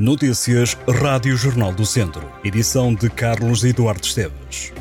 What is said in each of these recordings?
Notícias Rádio Jornal do Centro. Edição de Carlos Eduardo Esteves.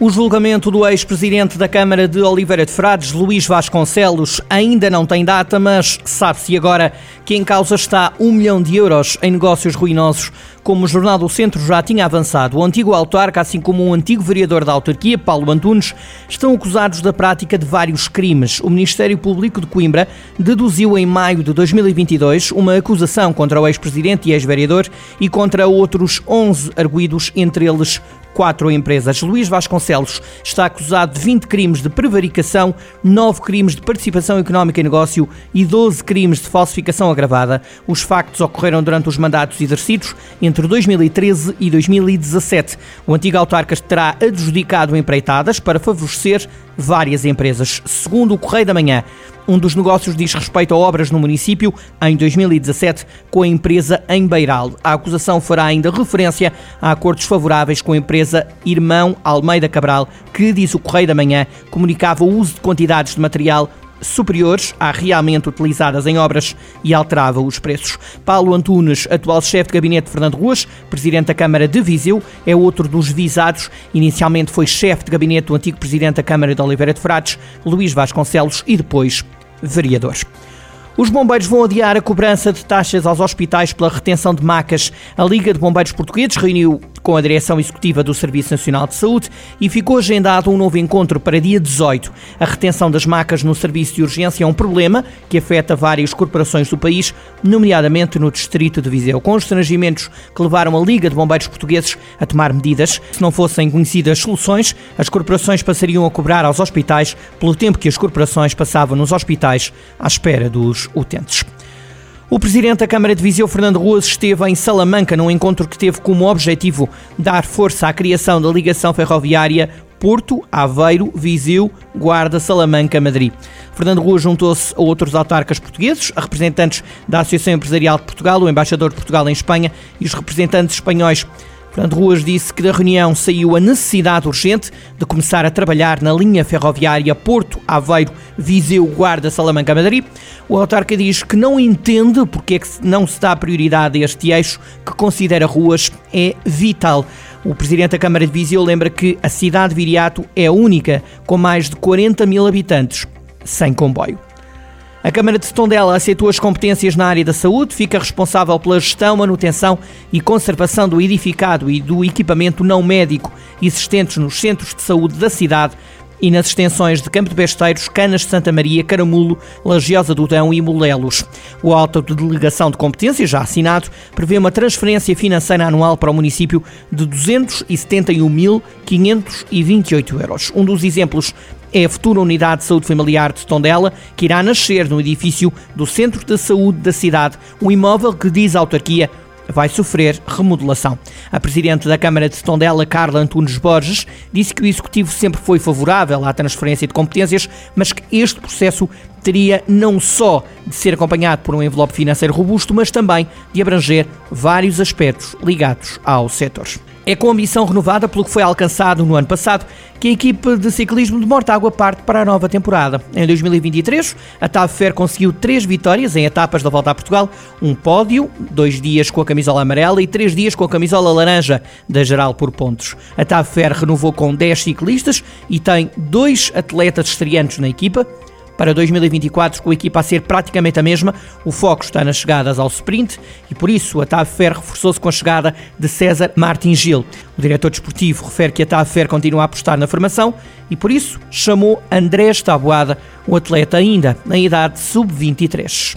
O julgamento do ex-presidente da Câmara de Oliveira de Frades, Luís Vasconcelos, ainda não tem data, mas sabe-se agora que em causa está um milhão de euros em negócios ruinosos. Como o Jornal do Centro já tinha avançado, o antigo autarca, assim como o antigo vereador da autarquia, Paulo Antunes, estão acusados da prática de vários crimes. O Ministério Público de Coimbra deduziu em maio de 2022 uma acusação contra o ex-presidente e ex-vereador e contra outros 11 arguídos, entre eles quatro empresas. Luís Vasconcelos está acusado de 20 crimes de prevaricação, 9 crimes de participação económica em negócio e 12 crimes de falsificação agravada. Os factos ocorreram durante os mandatos exercidos entre 2013 e 2017. O antigo autarca terá adjudicado empreitadas para favorecer várias empresas. Segundo o Correio da Manhã, um dos negócios diz respeito a obras no município em 2017 com a empresa em Beiral. A acusação fará ainda referência a acordos favoráveis com a empresa Irmão Almeida Cabral, que, diz o Correio da Manhã, comunicava o uso de quantidades de material superiores à realmente utilizadas em obras e alterava os preços. Paulo Antunes, atual chefe de gabinete de Fernando Ruas, presidente da Câmara de Viseu, é outro dos visados. Inicialmente foi chefe de gabinete do antigo presidente da Câmara de Oliveira de Frades, Luís Vasconcelos, e depois vereador. Os bombeiros vão adiar a cobrança de taxas aos hospitais pela retenção de macas. A Liga de Bombeiros Portugueses reuniu com a direção executiva do Serviço Nacional de Saúde e ficou agendado um novo encontro para dia 18. A retenção das macas no serviço de urgência é um problema que afeta várias corporações do país, nomeadamente no distrito de Viseu, com os estrangimentos que levaram a Liga de Bombeiros Portugueses a tomar medidas. Se não fossem conhecidas soluções, as corporações passariam a cobrar aos hospitais pelo tempo que as corporações passavam nos hospitais à espera dos utentes. O presidente da Câmara de Viseu, Fernando Ruas, esteve em Salamanca num encontro que teve como objetivo dar força à criação da ligação ferroviária Porto, Aveiro, Viseu, Guarda, Salamanca, Madrid. Fernando Ruas juntou-se a outros autarcas portugueses, a representantes da Associação Empresarial de Portugal, o embaixador de Portugal em Espanha e os representantes espanhóis. Fernando Ruas disse que da reunião saiu a necessidade urgente de começar a trabalhar na linha ferroviária Porto, Aveiro, Viseu, Guarda, Salamanca, Madrid. O autarca diz que não entende porque é que não se dá prioridade a este eixo que considera ruas é vital. O presidente da Câmara de Viseu lembra que a cidade de Viriato é única com mais de 40 mil habitantes sem comboio. A Câmara de Tondela aceitou as competências na área da saúde, fica responsável pela gestão, manutenção e conservação do edificado e do equipamento não médico existentes nos centros de saúde da cidade e nas extensões de Campo de Besteiros, Canas de Santa Maria, Caramulo, Lagiosa do Dão e Molelos. O auto de delegação de competências, já assinado, prevê uma transferência financeira anual para o município de 271.528 euros. Um dos exemplos é a futura Unidade de Saúde Familiar de Tondela, que irá nascer no edifício do Centro de Saúde da cidade, um imóvel que, diz a autarquia, vai sofrer remodelação. A Presidente da Câmara de Tondela, Carla Antunes Borges, disse que o Executivo sempre foi favorável à transferência de competências, mas que este processo teria não só de ser acompanhado por um envelope financeiro robusto, mas também de abranger vários aspectos ligados ao setor. É com ambição renovada pelo que foi alcançado no ano passado que a equipe de ciclismo de Mortágua parte para a nova temporada. Em 2023, a TAV Fer conseguiu três vitórias em etapas da Volta a Portugal, um pódio, dois dias com a camisola amarela e três dias com a camisola laranja da Geral por pontos. A TAV Fer renovou com 10 ciclistas e tem dois atletas estreantes na equipa, para 2024, com a equipa a ser praticamente a mesma, o foco está nas chegadas ao sprint e por isso a TAV Fer reforçou-se com a chegada de César Martin Gil. O diretor desportivo refere que a TAV Fer continua a apostar na formação e por isso chamou Andrés Taboada, um atleta ainda na idade sub-23.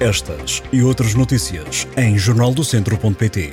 Estas e outras notícias em jornaldocentro.pt